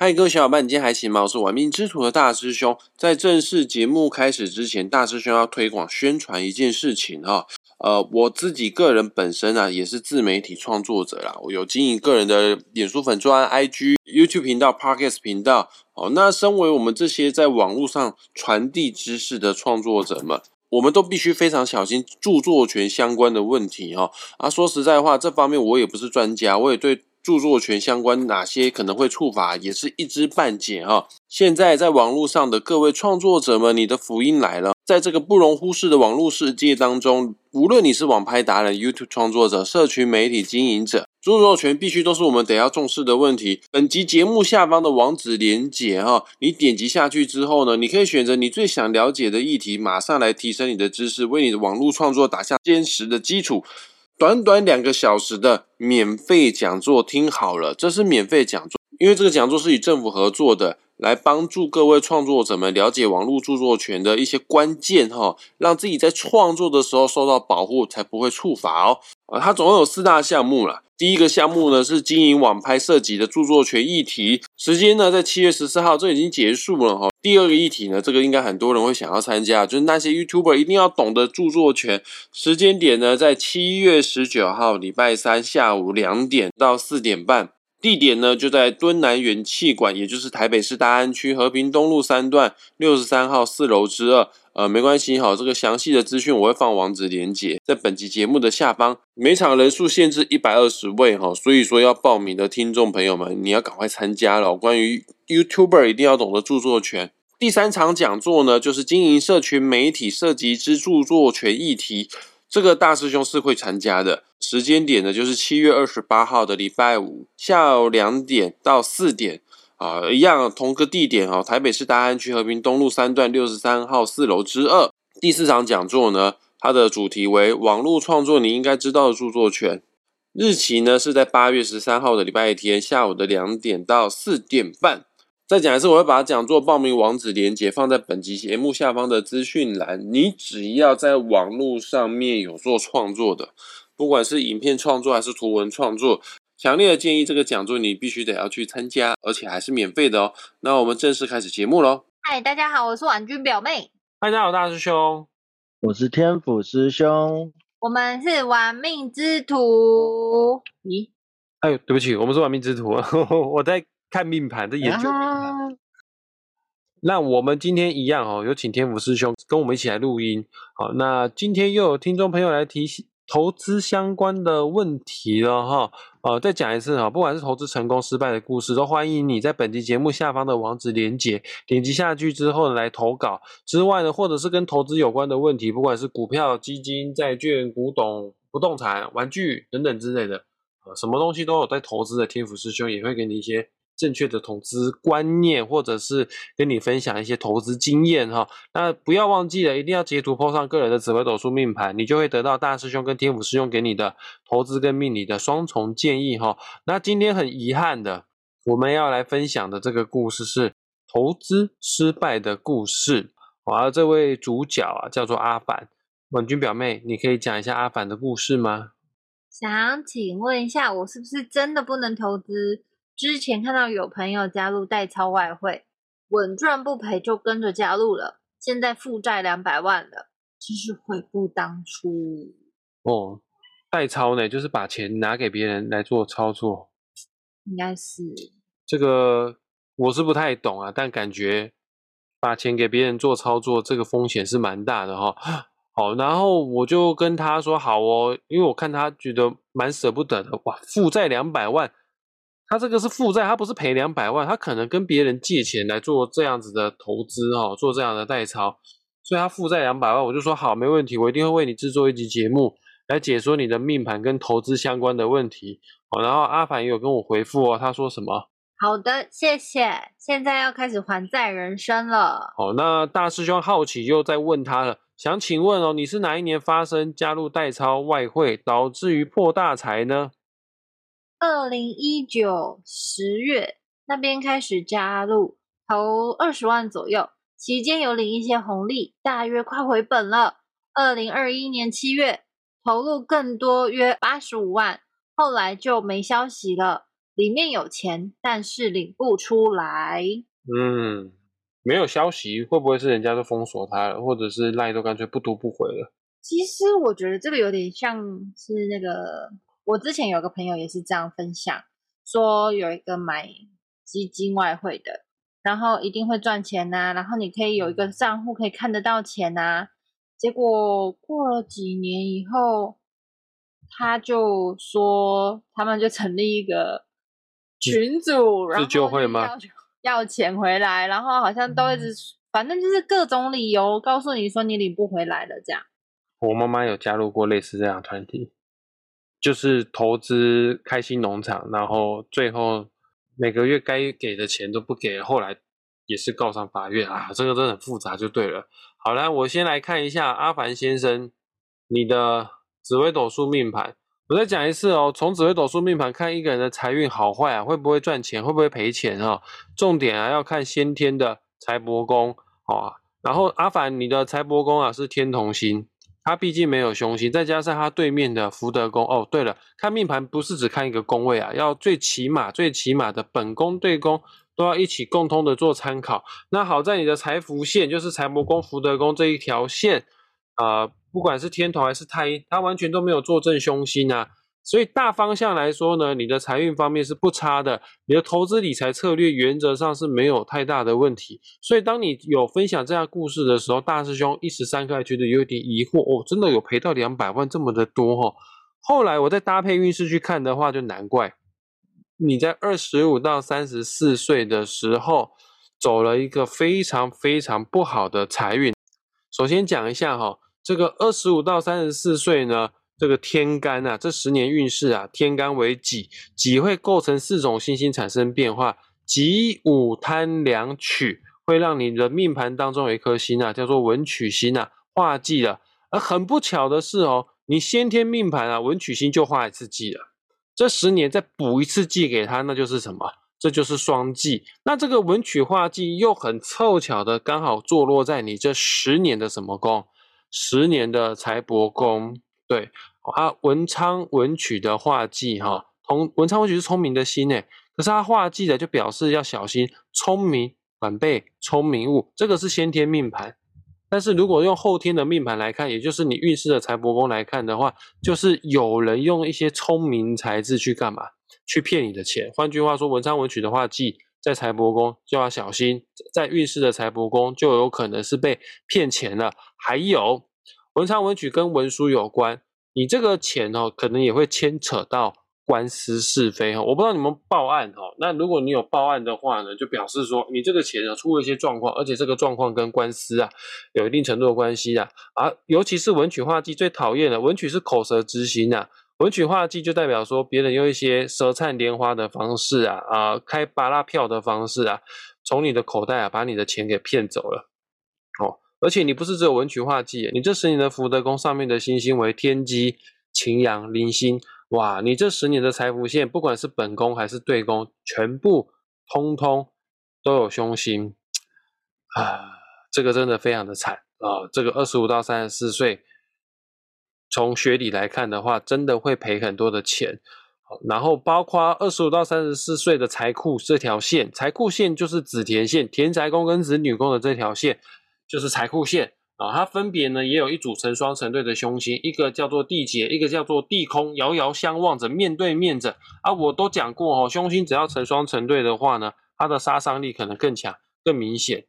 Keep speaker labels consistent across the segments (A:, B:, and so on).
A: 嗨，各位小伙伴，你今天还行吗？我是玩命之徒的大师兄。在正式节目开始之前，大师兄要推广宣传一件事情哈。呃，我自己个人本身啊，也是自媒体创作者啦，我有经营个人的脸书粉专、IG、YouTube 频道、Podcast 频道。哦，那身为我们这些在网络上传递知识的创作者们，我们都必须非常小心著作权相关的问题哈。啊，说实在话，这方面我也不是专家，我也对。著作权相关哪些可能会触法，也是一知半解哈。现在在网络上的各位创作者们，你的福音来了！在这个不容忽视的网络世界当中，无论你是网拍达人、YouTube 创作者、社群媒体经营者，著作权必须都是我们得要重视的问题。本集节目下方的网址连接哈，你点击下去之后呢，你可以选择你最想了解的议题，马上来提升你的知识，为你的网络创作打下坚实的基础。短短两个小时的免费讲座，听好了，这是免费讲座，因为这个讲座是与政府合作的，来帮助各位创作者们了解网络著作权的一些关键哈，让自己在创作的时候受到保护，才不会触法哦。啊，它总共有四大项目了。第一个项目呢是经营网拍涉及的著作权议题，时间呢在七月十四号，这已经结束了哈。第二个议题呢，这个应该很多人会想要参加，就是那些 YouTuber 一定要懂得著作权。时间点呢在七月十九号礼拜三下午两点到四点半，地点呢就在敦南元气馆，也就是台北市大安区和平东路三段六十三号四楼之二。呃，没关系哈，这个详细的资讯我会放网址连接在本集节目的下方。每场人数限制一百二十位哈，所以说要报名的听众朋友们，你要赶快参加了。关于 YouTuber 一定要懂得著作权。第三场讲座呢，就是经营社群媒体涉及之著作权议题，这个大师兄是会参加的。时间点呢，就是七月二十八号的礼拜五下午两点到四点。啊，一样同个地点哦，台北市大安区和平东路三段六十三号四楼之二。第四场讲座呢，它的主题为网络创作你应该知道的著作权。日期呢是在八月十三号的礼拜天下午的两点到四点半。再讲一次，我会把讲座报名网址连接放在本集节目下方的资讯栏。你只要在网络上面有做创作的，不管是影片创作还是图文创作。强烈的建议，这个讲座你必须得要去参加，而且还是免费的哦。那我们正式开始节目喽。
B: 嗨，大家好，我是婉君表妹。
A: 嗨，大家好，大师兄，
C: 我是天府师兄。
B: 我们是玩命之徒。咦？
A: 哎呦，对不起，我们是玩命之徒。我在看命盘，在研究命盘。那我们今天一样哦，有请天府师兄跟我们一起来录音。好，那今天又有听众朋友来提醒。投资相关的问题了哈，呃，再讲一次哈，不管是投资成功失败的故事，都欢迎你在本期节目下方的网址连接，点击下去之后来投稿。之外呢，或者是跟投资有关的问题，不管是股票、基金、债券、古董、不动产、玩具等等之类的，呃，什么东西都有在投资的天府师兄也会给你一些。正确的投资观念，或者是跟你分享一些投资经验哈。那不要忘记了，一定要截图 po 上个人的紫微斗数命盘，你就会得到大师兄跟天府师兄给你的投资跟命理的双重建议哈。那今天很遗憾的，我们要来分享的这个故事是投资失败的故事。而这位主角啊，叫做阿凡。婉君表妹，你可以讲一下阿凡的故事吗？
B: 想请问一下，我是不是真的不能投资？之前看到有朋友加入代操外汇，稳赚不赔就跟着加入了，现在负债两百万了，真是悔不当初。
A: 哦，代操呢，就是把钱拿给别人来做操作，
B: 应该是
A: 这个我是不太懂啊，但感觉把钱给别人做操作，这个风险是蛮大的哈。好，然后我就跟他说好哦，因为我看他觉得蛮舍不得的，哇，负债两百万。他这个是负债，他不是赔两百万，他可能跟别人借钱来做这样子的投资哈，做这样的代操，所以他负债两百万，我就说好，没问题，我一定会为你制作一集节目来解说你的命盘跟投资相关的问题。好，然后阿凡也有跟我回复哦，他说什么？
B: 好的，谢谢。现在要开始还债人生了。
A: 好，那大师兄好奇又在问他了，想请问哦，你是哪一年发生加入代操外汇，导致于破大财呢？
B: 二零一九十月那边开始加入，投二十万左右，期间有领一些红利，大约快回本了。二零二一年七月投入更多，约八十五万，后来就没消息了。里面有钱，但是领不出来。
A: 嗯，没有消息，会不会是人家都封锁他了，或者是赖都干脆不读不回了？
B: 其实我觉得这个有点像是那个，我之前有个朋友也是这样分享，说有一个买基金外汇的，然后一定会赚钱呐、然后你可以有一个账户可以看得到钱呐、结果过了几年以后，他就说他们就成立一个群组，然后
A: 就会吗
B: 要钱回来，然后好像都一直，反正就是各种理由告诉你说你领不回来了这样。
A: 我妈妈有加入过类似这样的团体，就是投资开心农场，然后最后每个月该给的钱都不给，后来也是告上法院啊，这个真的很复杂，就对了。好了，我先来看一下阿凡先生你的紫微斗数命盘。我再讲一次哦，从紫微斗数命盘看一个人的财运好坏啊，会不会赚钱，会不会赔钱啊？重点啊要看先天的财帛宫哦。然后阿凡你的财帛宫啊是天同星。他毕竟没有凶星，再加上他对面的福德宫。哦，对了，看命盘不是只看一个宫位啊，要最起码、最起码的本宫、对宫都要一起共通的做参考。那好在你的财福线，就是财帛宫、福德宫这一条线，啊，不管是天同还是太阴，它完全都没有坐正凶星啊。所以大方向来说呢，你的财运方面是不差的，你的投资理财策略原则上是没有太大的问题。所以当你有分享这样故事的时候，大师兄一时三刻还觉得有点疑惑哦，真的有赔到两百万这么的多哦。后来我再搭配运势去看的话，就难怪你在二十五到三十四岁的时候走了一个非常非常不好的财运。首先讲一下哈，这个二十五到三十四岁呢。这个天干啊，这十年运势啊，天干为己，己会构成四种星星产生变化，己午贪两曲会让你的命盘当中有一颗星啊，叫做文曲星啊，化忌了。而很不巧的是哦，你先天命盘啊，文曲星就化一次忌了，这十年再补一次忌给他，那就是什么？这就是双忌。那这个文曲化忌又很凑巧的，刚好坐落在你这十年的什么宫？十年的财帛宫。对啊，文昌文曲的化忌哈，同文昌文曲是聪明的心诶，可是他化忌的就表示要小心聪明晚辈聪明误，这个是先天命盘。但是如果用后天的命盘来看，也就是你运势的财帛宫来看的话，就是有人用一些聪明才智去干嘛？去骗你的钱。换句话说，文昌文曲的化忌在财帛宫就要小心，在运势的财帛宫就有可能是被骗钱了。还有。文昌文曲跟文书有关，你这个钱哦，可能也会牵扯到官司是非哈。我不知道你们报案哈，那如果你有报案的话呢，就表示说你这个钱呢出了一些状况，而且这个状况跟官司啊有一定程度的关系啊。啊，尤其是文曲化忌最讨厌的，文曲是口舌之心啊，文曲化忌就代表说别人用一些舌灿莲花的方式啊，啊，开巴拉票的方式啊，从你的口袋啊把你的钱给骗走了，而且你不是只有文曲化忌，你这十年的福德宫上面的星星为天机、擎羊、铃星，哇！你这十年的财福线，不管是本宫还是对宫，全部通通都有凶星啊！这个真的非常的惨啊！这个二十五到三十四岁，从学理来看的话，真的会赔很多的钱。然后包括二十五到三十四岁的财库这条线，财库线就是子田线，田宅宫跟子女宫的这条线。就是财库线啊，它分别呢也有一组成双成对的凶星，一个叫做地劫，一个叫做地空，遥遥相望着，面对面着啊。我都讲过哦，凶星只要成双成对的话呢，它的杀伤力可能更强、更明显。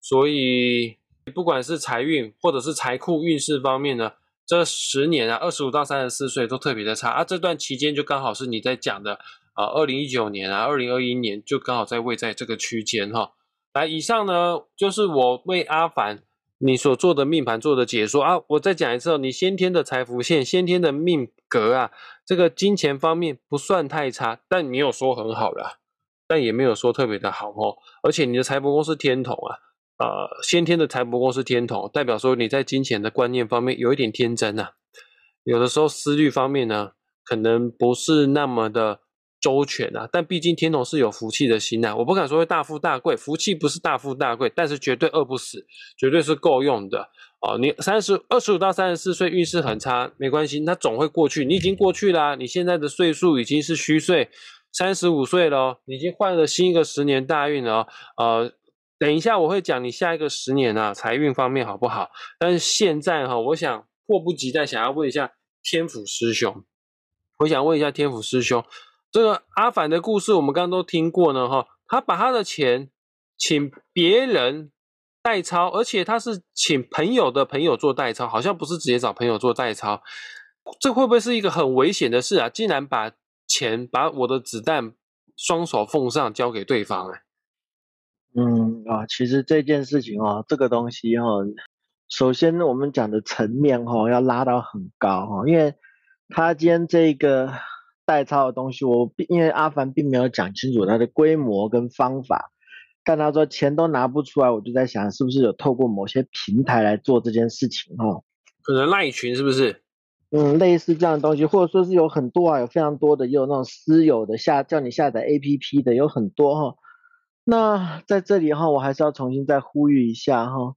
A: 所以不管是财运或者是财库运势方面呢，这十年啊，二十五到三十四岁都特别的差啊。这段期间就刚好是你在讲的啊，二零一九年啊，二零二一年就刚好在位在这个区间哈。来，以上呢就是我为阿凡你所做的命盘做的解说啊。我再讲一次哦，你先天的财福线、先天的命格啊，这个金钱方面不算太差，但没有说很好了，但也没有说特别的好哦。而且你的财帛宫是天同啊，呃，先天的财帛宫是天同，代表说你在金钱的观念方面有一点天真啊，有的时候思虑方面呢，可能不是那么的。周全啊，但毕竟天同是有福气的心啊，我不敢说会大富大贵，福气不是大富大贵，但是绝对饿不死，绝对是够用的哦。你三十二十五到三十四岁运势很差，没关系，那总会过去，你已经过去啦，你现在的岁数已经是虚岁，三十五岁了，已经换了新一个十年大运了。呃，等一下我会讲你下一个十年啊，财运方面好不好？但是现在哈，我想迫不及待想要问一下天府师兄，我想问一下天府师兄，这个阿凡的故事我们刚刚都听过呢哈，他把他的钱请别人代抄，而且他是请朋友的朋友做代抄，好像不是直接找朋友做代抄。这会不会是一个很危险的事啊？竟然把钱、把我的子弹双手奉上交给对方？哎，
C: 嗯啊，其实这件事情哦，这个东西哈，首先我们讲的层面哈，要拉到很高哈，因为他今天这个代抄的东西，我因为阿凡并没有讲清楚它的规模跟方法，但他说钱都拿不出来，我就在想，是不是有透过某些平台来做这件事情哈？
A: 可能赖群是不是？
C: 嗯，类似这样的东西，或者说是有很多啊，有非常多的，也有那种私有的下叫你下载 APP 的，有很多哈。那在这里哈，我还是要重新再呼吁一下哈，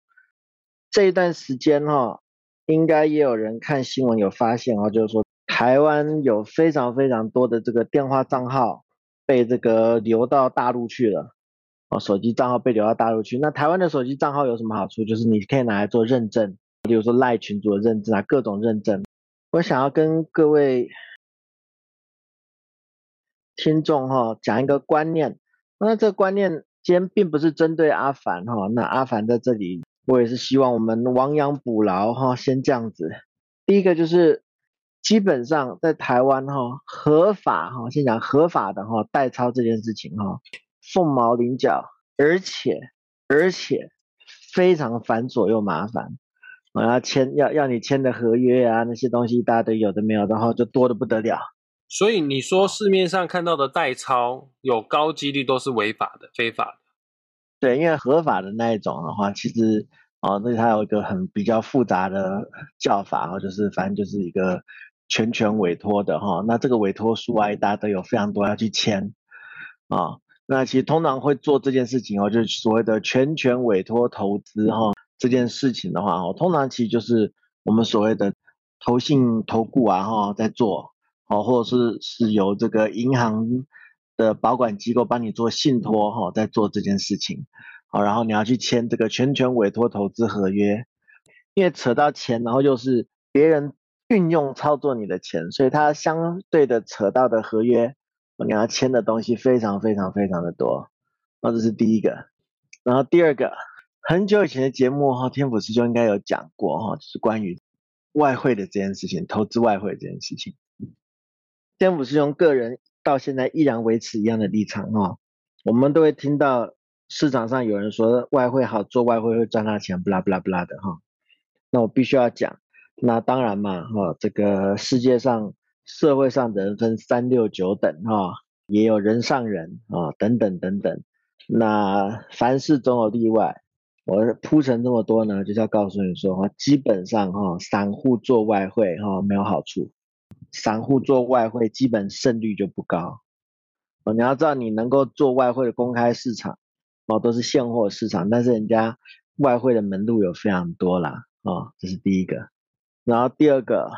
C: 这一段时间哈，应该也有人看新闻有发现哦，就是说台湾有非常非常多的这个电话账号被这个流到大陆去了，哦，手机账号被流到大陆去。那台湾的手机账号有什么好处？就是你可以拿来做认证，比如说赖群组的认证啊，各种认证。我想要跟各位听众哈讲一个观念，那这个观念今天并不是针对阿凡哈，那阿凡在这里，我也是希望我们亡羊补牢哈，先这样子。第一个就是基本上在台湾哈合法哈，先讲合法的哈代抄这件事情哈，凤毛麟角，而且而且非常繁琐又麻烦。我要签要要你签的合约啊，那些东西一大堆，有的没有的话就多的不得了。
A: 所以你说市面上看到的代抄有高几率都是违法的、非法的。
C: 对，因为合法的那一种的话，其实哦，那它有一个很比较复杂的叫法哦，就是反正就是一个全权委托的哈。那这个委托书啊，大家都有非常多要去签啊。那其实通常会做这件事情哦，就是所谓的全权委托投资哈。这件事情的话，哦，通常其实就是我们所谓的投信投顾啊，哈，在做，哦，或者是是由这个银行的保管机构帮你做信托，哈，在做这件事情，好，然后你要去签这个全权委托投资合约，因为扯到钱，然后又是别人运用操作你的钱，所以它相对的扯到的合约，你要签的东西非常非常非常的多，那这是第一个，然后第二个。很久以前的节目哈，天府师兄应该有讲过哈，就是关于外汇的这件事情，投资外汇这件事情。天府师兄个人到现在依然维持一样的立场哈，我们都会听到市场上有人说外汇好做，外汇会赚大钱，不啦不啦不啦的哈。那我必须要讲，那当然嘛哈，这个世界上社会上的人分三六九等哈，也有人上人啊等等等等，那凡事总有例外。我铺成这么多呢，就是要告诉你说哈，基本上哈，散户做外汇哈没有好处，散户做外汇基本胜率就不高。哦，你要知道你能够做外汇的公开市场，哦都是现货市场，但是人家外汇的门路有非常多啦，哦这是第一个。然后第二个，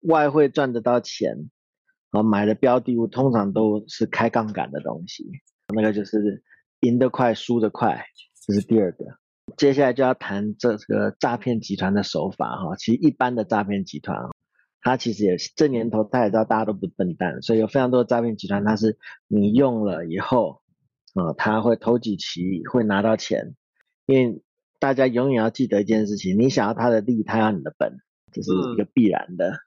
C: 外汇赚得到钱，哦买的标的物通常都是开杠杆的东西，那个就是赢得快输得快，这是第二个。接下来就要谈这个诈骗集团的手法哈，其实一般的诈骗集团，它其实也这年头，他也知道大家都不笨蛋，所以有非常多的诈骗集团，它是你用了以后，啊，他会投几期会拿到钱，因为大家永远要记得一件事情，你想要他的利，他要你的本，这是一个必然的。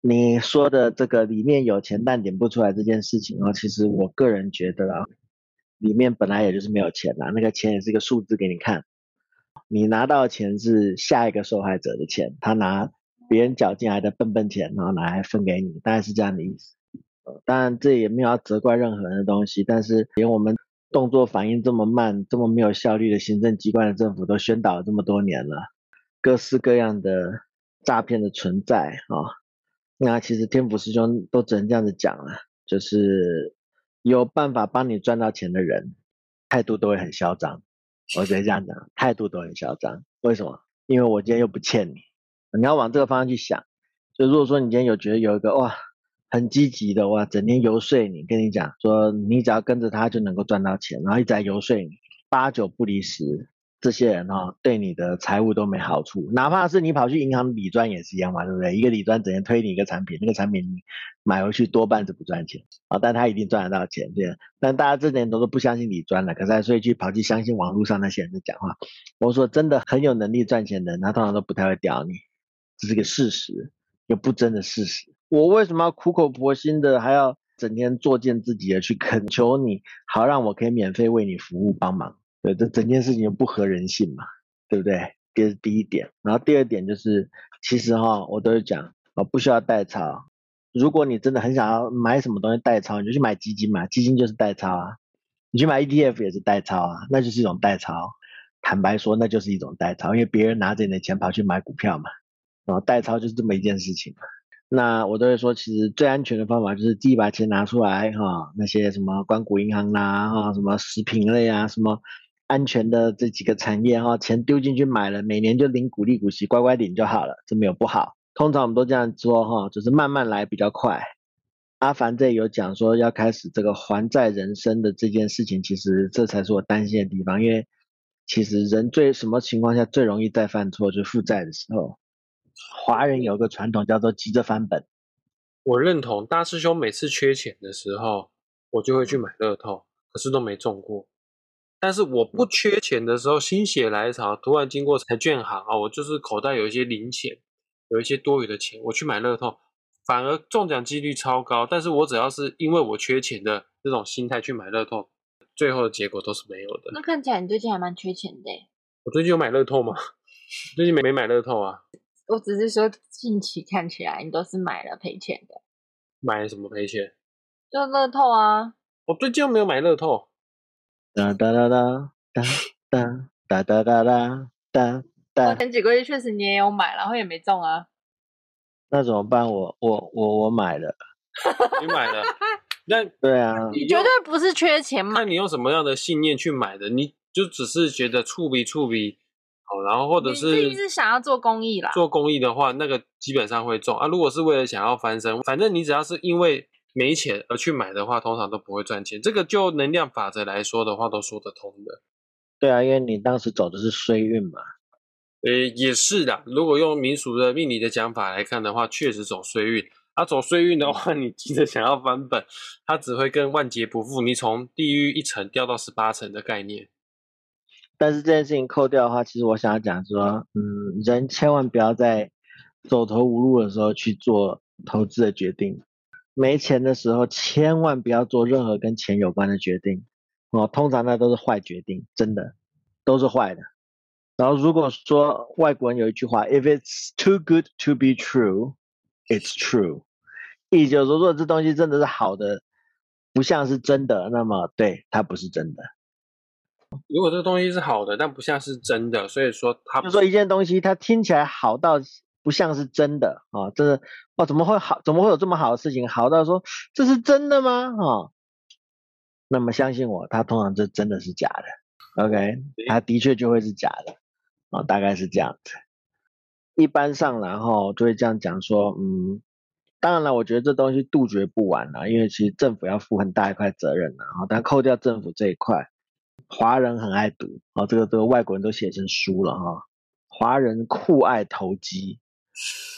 C: 你说的这个里面有钱但点不出来这件事情啊，其实我个人觉得啊，里面本来也就是没有钱啦，那个钱也是一个数字给你看。你拿到钱是下一个受害者的钱，他拿别人缴进来的笨笨钱，然后拿来分给你，大概是这样的意思。当然这也没有要责怪任何人的东西，但是连我们动作反应这么慢、这么没有效率的行政机关的政府都宣导了这么多年了，各式各样的诈骗的存在啊。那其实天府师兄都只能这样子讲了，就是有办法帮你赚到钱的人，态度都会很嚣张。我直接这样讲，态度都很嚣张。为什么？因为我今天又不欠你。你要往这个方向去想。就如果说你今天有觉得有一个哇，很积极的哇，整天游说你，跟你讲说你只要跟着他就能够赚到钱，然后一直在游说你，八九不离十。这些人哈，对你的财务都没好处，哪怕是你跑去银行理专也是一样嘛，对不对？一个理专整天推你一个产品，那个产品你买回去多半是不赚钱啊，但他一定赚得到钱，对。但大家这年头都不相信理专了，可是所以去跑去相信网络上那些人的讲话。我说真的很有能力赚钱的人，他通常都不太会屌你，这是个事实，又不争的事实。我为什么要苦口婆心的还要整天作践自己的去恳求你，好让我可以免费为你服务帮忙？对，这整件事情不合人性嘛，对不对？这是第一点。然后第二点就是，其实哈，我都是讲，哦，不需要代抄。如果你真的很想要买什么东西代抄，你就去买基金嘛，基金就是代抄啊。你去买 ETF 也是代抄啊，那就是一种代抄。坦白说，那就是一种代抄，因为别人拿着你的钱跑去买股票嘛。然后代抄就是这么一件事情嘛。那我都会说，其实最安全的方法就是自己把钱拿出来哈，那些什么关谷银行啦，哈，什么食品类啊，什么。安全的这几个产业哈，钱丢进去买了，每年就领股利股息，乖乖领就好了，这没有不好。通常我们都这样说哈，就是慢慢来比较快。阿凡这有讲说要开始这个还债人生的这件事情，其实这才是我担心的地方，因为其实人最什么情况下最容易再犯错，就是负债的时候。华人有个传统叫做急着翻本。
A: 我认同大师兄每次缺钱的时候，我就会去买乐透，可是都没中过。但是我不缺钱的时候，心血来潮，突然经过彩券行啊，我就是口袋有一些零钱，有一些多余的钱，我去买乐透，反而中奖几率超高。但是我只要是因为我缺钱的这种心态去买乐透，最后的结果都是没有的。
B: 那看起来你最近还蛮缺钱的。
A: 我最近有买乐透吗？最近没没买乐透啊。
B: 我只是说近期看起来你都是买了赔钱的。
A: 买什么赔钱？
B: 就乐透啊。
A: 我最近又没有买乐透。
C: 哒哒哒哒哒哒哒哒哒哒哒哒。
B: 前几个月确实你也有买，然后也没中啊。
C: 那怎么办？我我我我买了。
A: 你买了？那
C: 对啊。
B: 你绝对不是缺钱买。
A: 那你用什么样的信念去买的？你就只是觉得触笔触笔好，然后或者是你
B: 是想要做公益啦。
A: 做公益的话，那个基本上会中啊。如果是为了想要翻身，反正你只要是因为。没钱而去买的话，通常都不会赚钱。这个就能量法则来说的话，都说得通的。
C: 对啊，因为你当时走的是衰运嘛。
A: 呃，也是的。如果用民俗的命理的讲法来看的话，确实走衰运。啊，走衰运的话，你急着想要翻本，他只会跟万劫不复，你从地狱一层掉到十八层的概念。
C: 但是这件事情扣掉的话，其实我想要讲说，嗯，人千万不要在走投无路的时候去做投资的决定。没钱的时候，千万不要做任何跟钱有关的决定哦。通常那都是坏决定，真的都是坏的。然后如果说外国人有一句话，If it's too good to be true, it's true。意思就是说，如果这东西真的是好的，不像是真的，那么对它不是真的。
A: 如果这个东西是好的，但不像是真的，所以说它
C: 就说一件东西它听起来好到。不像是真的啊！真的哇，怎么会好？怎么会有这么好的事情？好到说这是真的吗？啊，那么相信我，它通常这真的是假的。OK，它的确就会是假的啊，大概是这样子。一般上，然后就会这样讲说，嗯，当然了，我觉得这东西杜绝不完了，因为其实政府要负很大一块责任的啊。但扣掉政府这一块，华人很爱赌啊，这个这个外国人都写成书了哈。华人酷爱投机。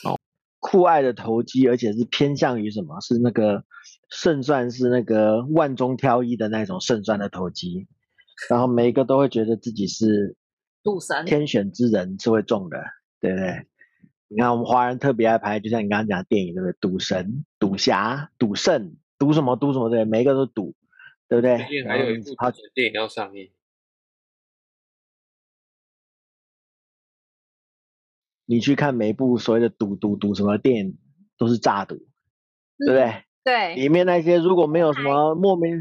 C: 哦，酷爱的投机，而且是偏向于什么？是那个胜算是那个万中挑一的那种胜算的投机，然后每一个都会觉得自己是
B: 赌神、
C: 天选之人，是会中的，对不对？你看我们华人特别爱拍，就像你刚刚讲电影，对不对？赌神、赌侠、赌圣、赌什么赌什么，对，每一个都赌，对不对？
A: 还有一部他电影要上映。
C: 你去看每一部所谓的赌赌赌什么电影，都是诈赌，对不对？
B: 对。
C: 里面那些如果没有什么莫名，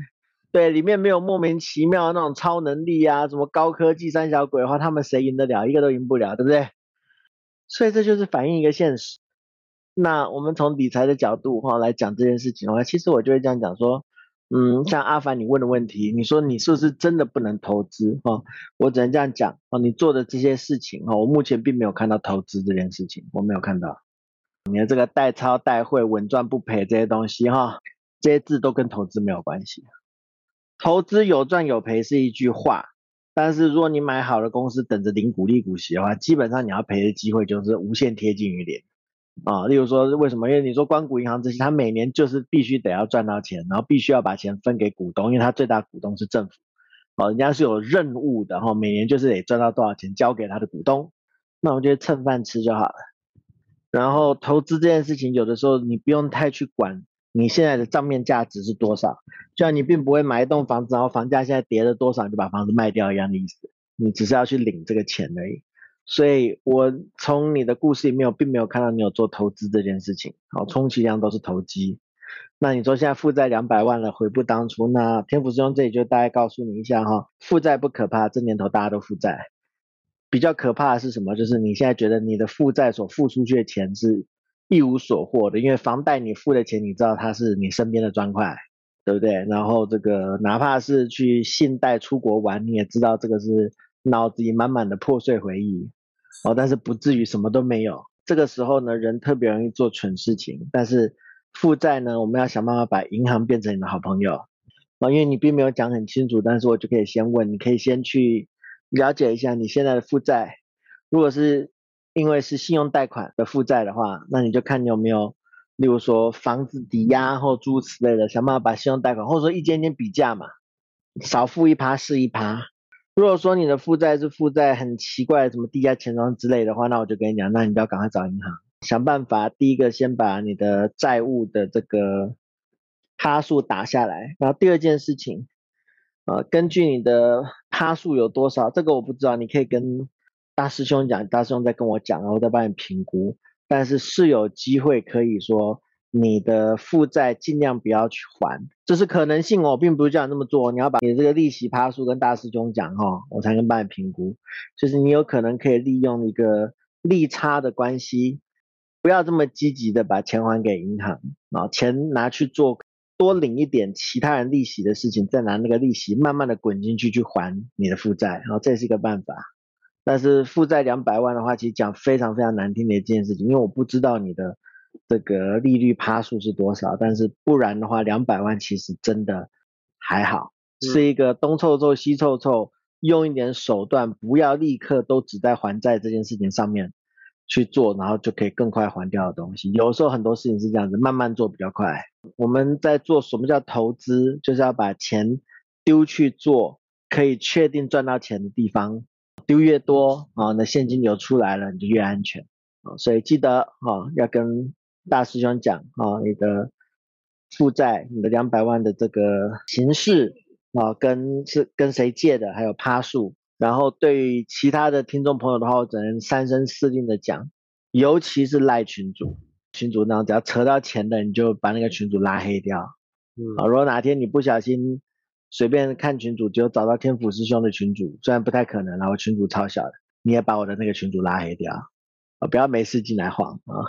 C: 对，里面没有莫名其妙的那种超能力啊，什么高科技三小鬼的话，他们谁赢得了？一个都赢不了，对不对？所以这就是反映一个现实。那我们从理财的角度哈来讲这件事情的话，其实我就会这样讲说。嗯，像阿凡你问的问题，你说你是不是真的不能投资？哈，我只能这样讲哦，你做的这些事情哈，我目前并没有看到投资这件事情，我没有看到。你的这个代抄代汇、稳赚不赔这些东西哈，这些字都跟投资没有关系。投资有赚有赔是一句话，但是如果你买好的公司，等着领股利股息的话，基本上你要赔的机会就是无限贴近于零啊。例如说为什么？因为你说关谷银行这些，它每年就是必须得要赚到钱，然后必须要把钱分给股东，因为它最大股东是政府，哦，人家是有任务的哈，每年就是得赚到多少钱交给他的股东，那我觉得蹭饭吃就好了。然后投资这件事情，有的时候你不用太去管。你现在的账面价值是多少？就像你并不会买一栋房子，然后房价现在跌了多少，你就把房子卖掉一样的意思。你只是要去领这个钱而已。所以我从你的故事里面，我并没有看到你有做投资这件事情。好，充其量都是投机。那你说现在负债两百万了，悔不当初。那天福师兄这里就大概告诉你一下哈，负债不可怕，这年头大家都负债。比较可怕的是什么？就是你现在觉得你的负债所付出去的钱是。一无所获的，因为房贷你付的钱，你知道它是你身边的砖块，对不对？然后这个哪怕是去信贷出国玩，你也知道这个是脑子里满满的破碎回忆，哦，但是不至于什么都没有。这个时候呢，人特别容易做蠢事情。但是负债呢，我们要想办法把银行变成你的好朋友，啊，因为你并没有讲很清楚，但是我就可以先问，你可以先去了解一下你现在的负债，如果是。因为是信用贷款的负债的话，那你就看你有没有，例如说房子抵押或诸如此类的，想办法把信用贷款或者说一间间比价嘛，少付一趴是一趴。如果说你的负债是负债很奇怪，什么地下钱庄之类的话，那我就跟你讲，那你就要赶快找银行想办法。第一个先把你的债务的这个趴数打下来，然后第二件事情，呃，根据你的趴数有多少，这个我不知道，你可以跟。大师兄讲，大师兄在跟我讲，然后再帮你评估。但是是有机会可以说你的负债尽量不要去还，这是可能性哦，并不是叫你那么做。你要把你这个利息趴数跟大师兄讲哈，我才能帮你评估。就是你有可能可以利用一个利差的关系，不要这么积极的把钱还给银行啊，钱拿去做多领一点其他人利息的事情，再拿那个利息慢慢的滚进去去还你的负债，然后这是一个办法。但是负债两百万的话，其实讲非常非常难听的一件事情，因为我不知道你的这个利率趴数是多少。但是不然的话，两百万其实真的还好，是一个东凑凑西凑凑，用一点手段，不要立刻都只在还债这件事情上面去做，然后就可以更快还掉的东西。有时候很多事情是这样子，慢慢做比较快。我们在做什么叫投资，就是要把钱丢去做可以确定赚到钱的地方。丢越多啊，那现金流出来了，你就越安全啊。所以记得啊，要跟大师兄讲啊，你的负债，你的两百万的这个形式啊，跟是跟谁借的，还有趴数。然后对于其他的听众朋友的话，我只能三声四令的讲，尤其是赖群主，群主那只要扯到钱的，你就把那个群主拉黑掉。啊，如果哪天你不小心。随便看群主，就找到天府师兄的群主，虽然不太可能啦，我群主超小的，你也把我的那个群主拉黑掉啊！不要没事进来晃啊！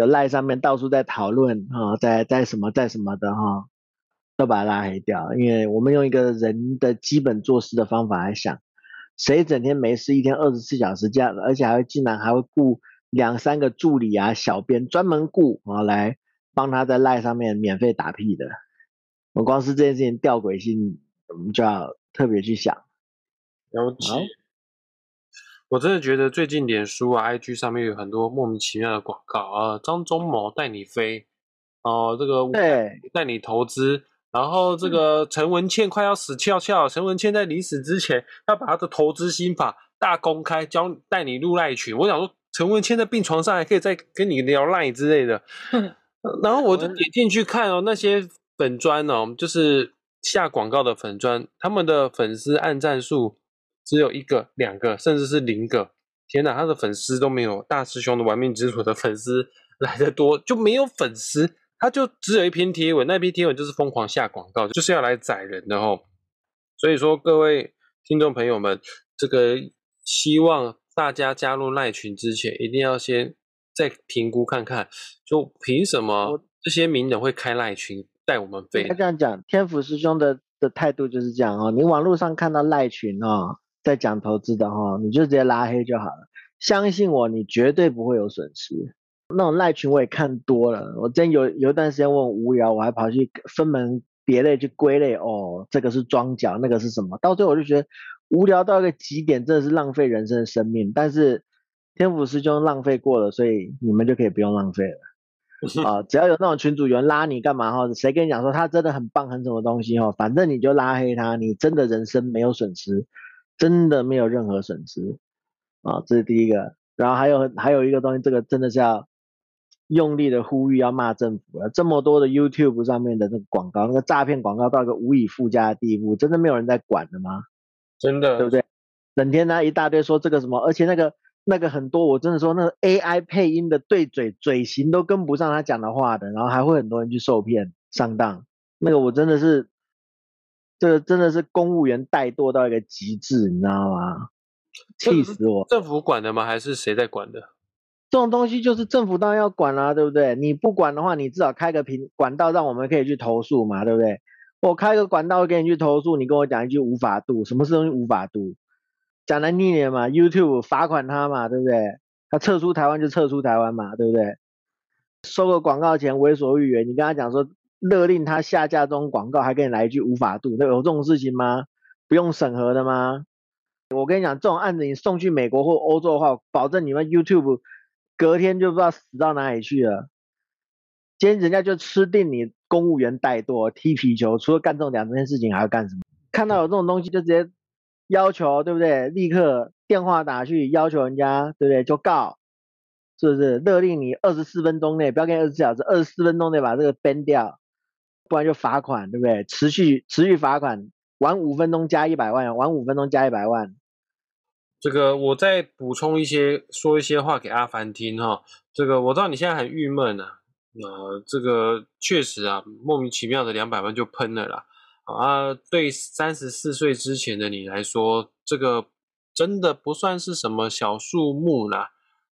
C: 有赖上面到处在讨论啊，在在什么在什么的哈，都把他拉黑掉。因为我们用一个人的基本做事的方法来想，谁整天没事，一天二十四小时这样，而且还会竟然还会雇两三个助理啊、小编专门雇啊来帮他在赖上面免费打屁的。我光是这件事情吊诡性，我们就要特别去想。
A: 了解。我真的觉得最近脸书啊、IG 上面有很多莫名其妙的广告啊，张忠谋带你飞哦，这个
C: 对
A: 带你投资，然后这个陈文茜快要死翘翘，陈文茜在临死之前要把他的投资心法大公开，教带你入赖群。我想说，陈文茜在病床上还可以再跟你聊赖之类的，然后我就点进去看哦，那些。粉砖哦，就是下广告的粉砖，他们的粉丝按赞数只有一个、两个，甚至是零个。天哪，他的粉丝都没有大师兄的玩命之徒的粉丝 来的多，就没有粉丝，他就只有一篇贴文，那篇贴文就是疯狂下广告，就是要来宰人的哦。所以说，各位听众朋友们，这个希望大家加入赖群之前，一定要先再评估看看，就凭什么这些名人会开赖群？带我们飞。
C: 他这样讲，天府师兄的的态度就是这样哦。你网络上看到赖群哦，在讲投资的哈，你就直接拉黑就好了。相信我，你绝对不会有损失。那种赖群我也看多了，我真有有一段时间我很无聊，我还跑去分门别类去归类，哦，这个是庄脚，那个是什么？到最后我就觉得无聊到一个极点，真的是浪费人生的生命。但是天府师兄浪费过了，所以你们就可以不用浪费了 啊！只要有那种群主有人拉你干嘛哈？谁跟你讲说他真的很棒很什么东西哈？反正你就拉黑他，你真的人生没有损失，真的没有任何损失啊！这是第一个。然后还有还有一个东西，这个真的是要用力的呼吁，要骂政府了。这么多的 YouTube 上面的那个广告，那个诈骗广告到一个无以复加的地步，真的没有人在管的吗？
A: 真的，
C: 对不对？整天呢一大堆说这个什么，而且那个那个很多，我真的说那个 AI 配音的对嘴嘴型都跟不上他讲的话的，然后还会很多人去受骗上当。那个我真的是，这个真的是公务员怠惰到一个极致，你知道吗？气死我！
A: 政府管的吗？还是谁在管的？
C: 这种东西就是政府当然要管啦，对不对？你不管的话，你至少开个平管道，让我们可以去投诉嘛，对不对？我开个管道给你去投诉，你跟我讲一句无法度，什么是东西无法度？讲难听点嘛，YouTube 罚款他嘛，对不对？他撤出台湾就撤出台湾嘛，对不对？收个广告钱为所欲为，你跟他讲说勒令他下架这种广告，还给你来一句无法度，有这种事情吗？不用审核的吗？我跟你讲，这种案子你送去美国或欧洲的话，保证你们 YouTube 隔天就不知道死到哪里去了。今天人家就吃定你公务员怠惰、踢皮球，除了干这种两件事情，还要干什么？看到有这种东西就直接要求，对不对？立刻电话打去要求人家，对不对？就告，是不是？勒令你二十四分钟内，不要跟二十四小时，二十四分钟内把这个 ban 掉，不然就罚款，对不对？持续持续罚款，晚五分钟加一百万，晚五分钟加一百万。
A: 这个我再补充一些，说一些话给阿凡听哈。这个我知道你现在很郁闷啊，呃，这个确实啊，莫名其妙的两百万就喷了啦。啊，对三十四岁之前的你来说，这个真的不算是什么小数目啦。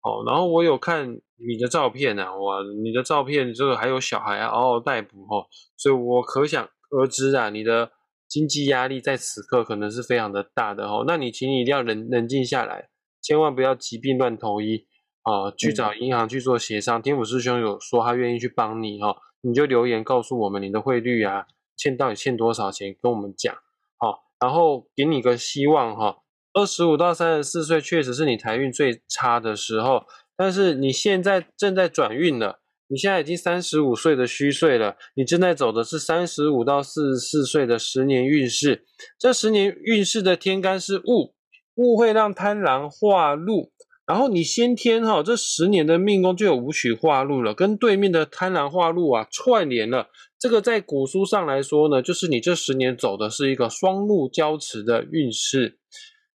A: 哦，然后我有看你的照片呢，哇，你的照片这个还有小孩啊，嗷嗷待哺哈，所以我可想而知啊，你的。经济压力在此刻可能是非常的大的哦，那你请你一定要冷冷静下来，千万不要急病乱投医啊，去找银行去做协商。天府师兄有说他愿意去帮你哈，你就留言告诉我们你的汇率啊，欠到底欠多少钱，跟我们讲好，然后给你个希望哈。二十五到三十四岁确实是你财运最差的时候，但是你现在正在转运了。你现在已经三十五岁的虚岁了，你正在走的是三十五到四十四岁的十年运势。这十年运势的天干是戊，戊会让贪狼化禄，然后你先天哈，这十年的命宫就有武曲化禄了，跟对面的贪狼化禄啊串联了。这个在古书上来说呢，就是你这十年走的是一个双禄交持的运势。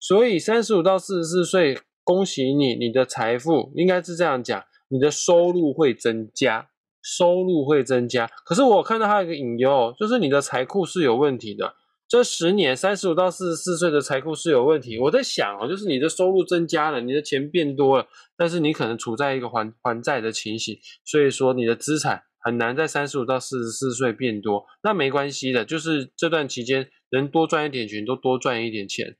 A: 所以三十五到四十四岁，恭喜你，你的财富应该是这样讲。你的收入会增加，收入会增加。可是我看到还有一个隐忧，就是你的财库是有问题的。这十年三十五到四十四岁的财库是有问题。我在想哦，就是你的收入增加了，你的钱变多了，但是你可能处在一个还还债的情形，所以说你的资产很难在三十五到四十四岁变多。那没关系的，就是这段期间能多赚一点钱，都多赚一点钱。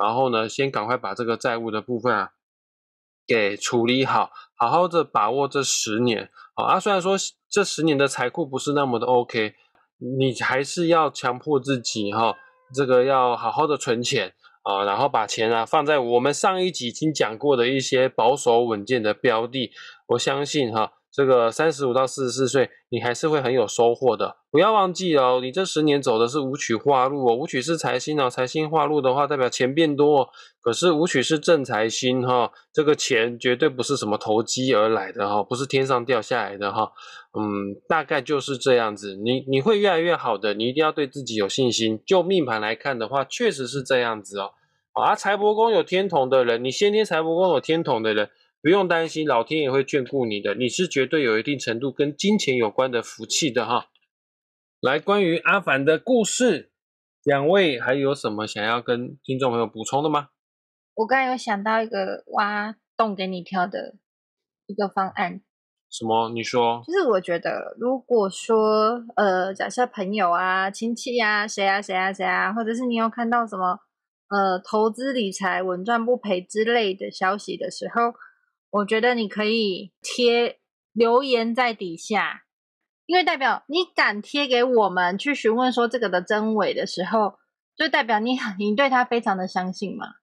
A: 然后呢，先赶快把这个债务的部分啊。给处理好，好好的把握这十年啊！虽然说这十年的财库不是那么的 OK，你还是要强迫自己哈，这个要好好的存钱啊，然后把钱啊放在我们上一集已经讲过的一些保守稳健的标的，我相信哈。这个三十五到四十四岁，你还是会很有收获的。不要忘记哦，你这十年走的是五曲化禄哦，五曲是财星哦，财星化禄的话，代表钱变多。哦可是五曲是正财星哈，这个钱绝对不是什么投机而来的哈，不是天上掉下来的哈。嗯，大概就是这样子。你你会越来越好的，你一定要对自己有信心。就命盘来看的话，确实是这样子哦。啊，财帛宫有天同的人，你先天财帛宫有天同的人。不用担心，老天也会眷顾你的。你是绝对有一定程度跟金钱有关的福气的哈。来，关于阿凡的故事，两位还有什么想要跟听众朋友补充的吗？
B: 我刚有想到一个挖洞给你跳的一个方案。
A: 什么？你说？
B: 就是我觉得，如果说呃，假设朋友啊、亲戚啊、谁啊、谁啊、谁啊，或者是你有看到什么呃投资理财稳赚不赔之类的消息的时候。我觉得你可以贴留言在底下，因为代表你敢贴给我们去询问说这个的真伪的时候，就代表你你对他非常的相信嘛。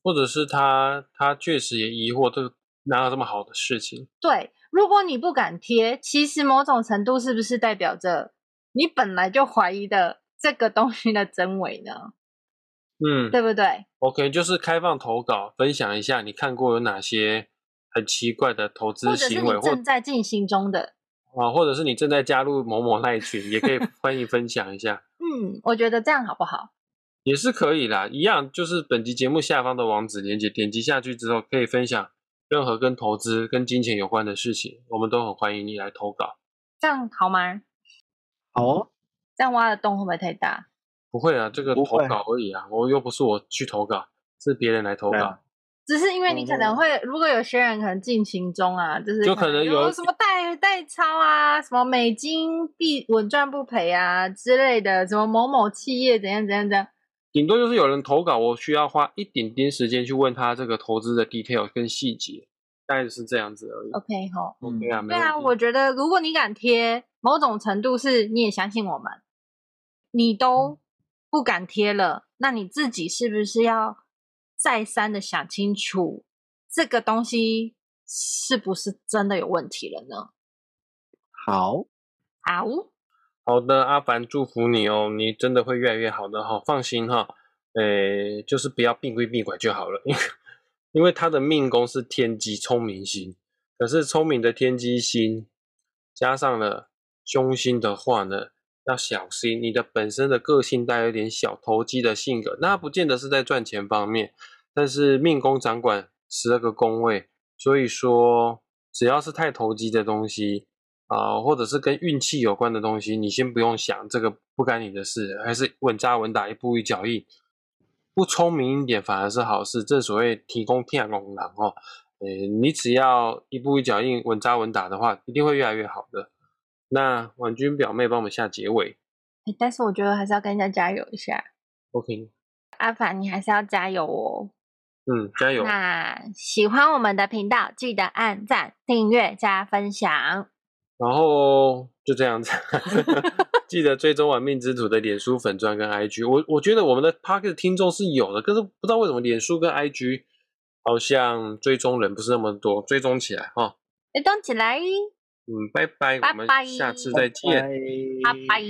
A: 或者是他他确实也疑惑，这哪有这么好的事情？
B: 对，如果你不敢贴，其实某种程度是不是代表着你本来就怀疑的这个东西的真伪呢？
A: 嗯，
B: 对不对
A: ？OK，就是开放投稿，分享一下你看过有哪些很奇怪的投资
B: 或者是
A: 行为，
B: 你
A: 或
B: 正在进行中的，
A: 啊，或者是你正在加入某某那一群，也可以 欢迎分享一下，
B: 嗯，我觉得这样好不好？
A: 也是可以啦。一样就是本集节目下方的网址连接，点击下去之后可以分享任何跟投资、跟金钱有关的事情，我们都很欢迎你来投稿。
B: 这样好吗？
C: 好哦，
B: 这样挖的洞会不会太大？
A: 不会啊，这个投稿而已啊，我又不是我去投稿，是别人来投稿。
B: 只是因为你可能会，如果有些人可能进行中啊，就是
A: 就可能有
B: 什么代代抄啊，什么美金币稳赚不赔啊之类的，什么某某企业怎样怎样怎样，
A: 顶多就是有人投稿，我需要花一点点时间去问他这个投资的 detail 跟细节，大概是这样子而已。
B: OK 好。
A: OK 啊，没
B: 对啊，我觉得如果你敢贴，某种程度是你也相信我们，你都不敢贴了，那你自己是不是要再三的想清楚，这个东西是不是真的有问题了呢？
C: 好，
B: 好，
A: 好的，阿凡祝福你哦，你真的会越来越好的哈、放心哈。诶，就是不要病归病拐就好了，因为因为他的命宫是天机聪明星，可是聪明的天机星加上了凶星的话呢，要小心。你的本身的个性带有点小投机的性格，那不见得是在赚钱方面，但是命宫掌管十二个宫位，所以说只要是太投机的东西。啊、或者是跟运气有关的东西，你先不用想，这个不干你的事，还是稳扎稳打，一步一脚印。不聪明一点反而是好事，正所谓提供天龙狼哦。呃，你只要一步一脚印，稳扎稳打的话，一定会越来越好的。那婉君表妹帮我们下结尾
B: 但是我觉得还是要跟人家加油一下
A: ，，OK？
B: 阿凡，你还是要加油哦。
A: 嗯，加油！
B: 那喜欢我们的频道，记得按赞、订阅、加分享。
A: 然后就这样子，记得追踪玩命之徒的脸书粉钻跟 IG。我我觉得我们的 p a r k 听众是有的，可是不知道为什么脸书跟 IG 好像追踪人不是那么多，追踪起来哈。
B: 追踪起来，
A: 嗯，拜拜，我们下次再见。
C: 拜
B: 拜拜。